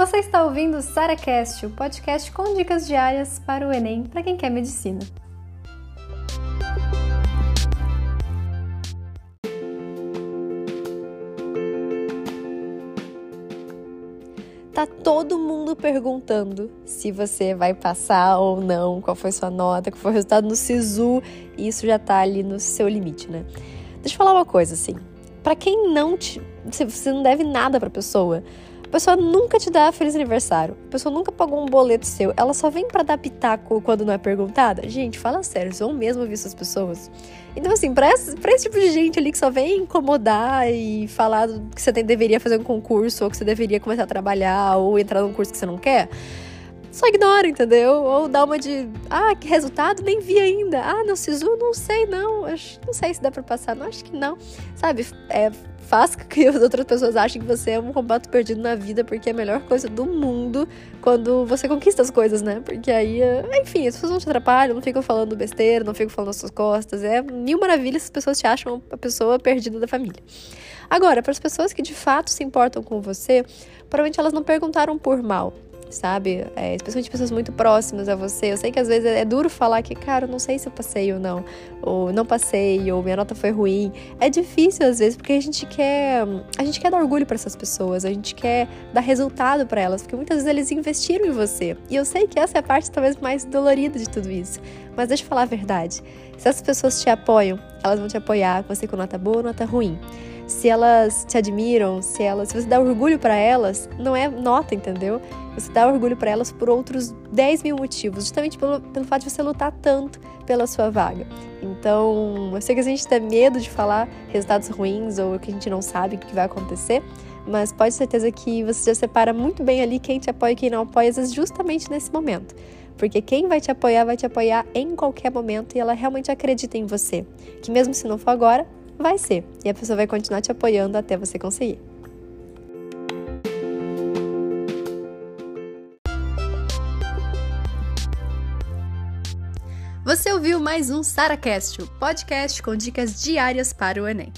Você está ouvindo o SaraCast, o podcast com dicas diárias para o Enem para quem quer medicina. Tá todo mundo perguntando se você vai passar ou não, qual foi sua nota, qual foi o resultado no SISU, e isso já tá ali no seu limite, né? Deixa eu falar uma coisa assim. Para quem não te, você não deve nada para pessoa, a pessoa nunca te dá feliz aniversário. A pessoa nunca pagou um boleto seu. Ela só vem para dar pitaco quando não é perguntada. Gente, fala sério, são mesmo ouvir essas pessoas. Então, assim, pra esse, pra esse tipo de gente ali que só vem incomodar e falar que você tem, deveria fazer um concurso, ou que você deveria começar a trabalhar, ou entrar num curso que você não quer, só ignora, entendeu? Ou dá uma de, ah, que resultado? Nem vi ainda. Ah, não, Sisu, não sei, não. Não sei se dá pra passar, não, acho que não. Sabe, é, faz com que as outras pessoas achem que você é um completo perdido na vida, porque é a melhor coisa do mundo quando você conquista as coisas, né? Porque aí, eh, enfim, as pessoas não te atrapalham, não ficam falando besteira, não ficam falando nas suas costas. É mil maravilhas se as pessoas te acham a pessoa perdida da família. Agora, para as pessoas que de fato se importam com você, provavelmente elas não perguntaram por mal sabe? É, especialmente pessoas muito próximas a você. Eu sei que às vezes é duro falar que, cara, eu não sei se eu passei ou não, ou não passei, ou minha nota foi ruim. É difícil às vezes, porque a gente quer, a gente quer dar orgulho para essas pessoas, a gente quer dar resultado para elas, porque muitas vezes eles investiram em você. E eu sei que essa é a parte talvez mais dolorida de tudo isso. Mas deixa eu falar a verdade. Se as pessoas te apoiam, elas vão te apoiar, você com nota boa ou nota ruim se elas te admiram, se elas, se você dá orgulho para elas, não é nota, entendeu? Você dá orgulho para elas por outros 10 mil motivos, justamente pelo, pelo fato de você lutar tanto pela sua vaga. Então, eu sei que a gente tem medo de falar resultados ruins ou que a gente não sabe o que vai acontecer, mas pode ter certeza que você já separa muito bem ali quem te apoia e quem não apoia, às vezes justamente nesse momento. Porque quem vai te apoiar vai te apoiar em qualquer momento e ela realmente acredita em você. Que mesmo se não for agora, Vai ser. E a pessoa vai continuar te apoiando até você conseguir. Você ouviu mais um SaraCast, o podcast com dicas diárias para o Enem.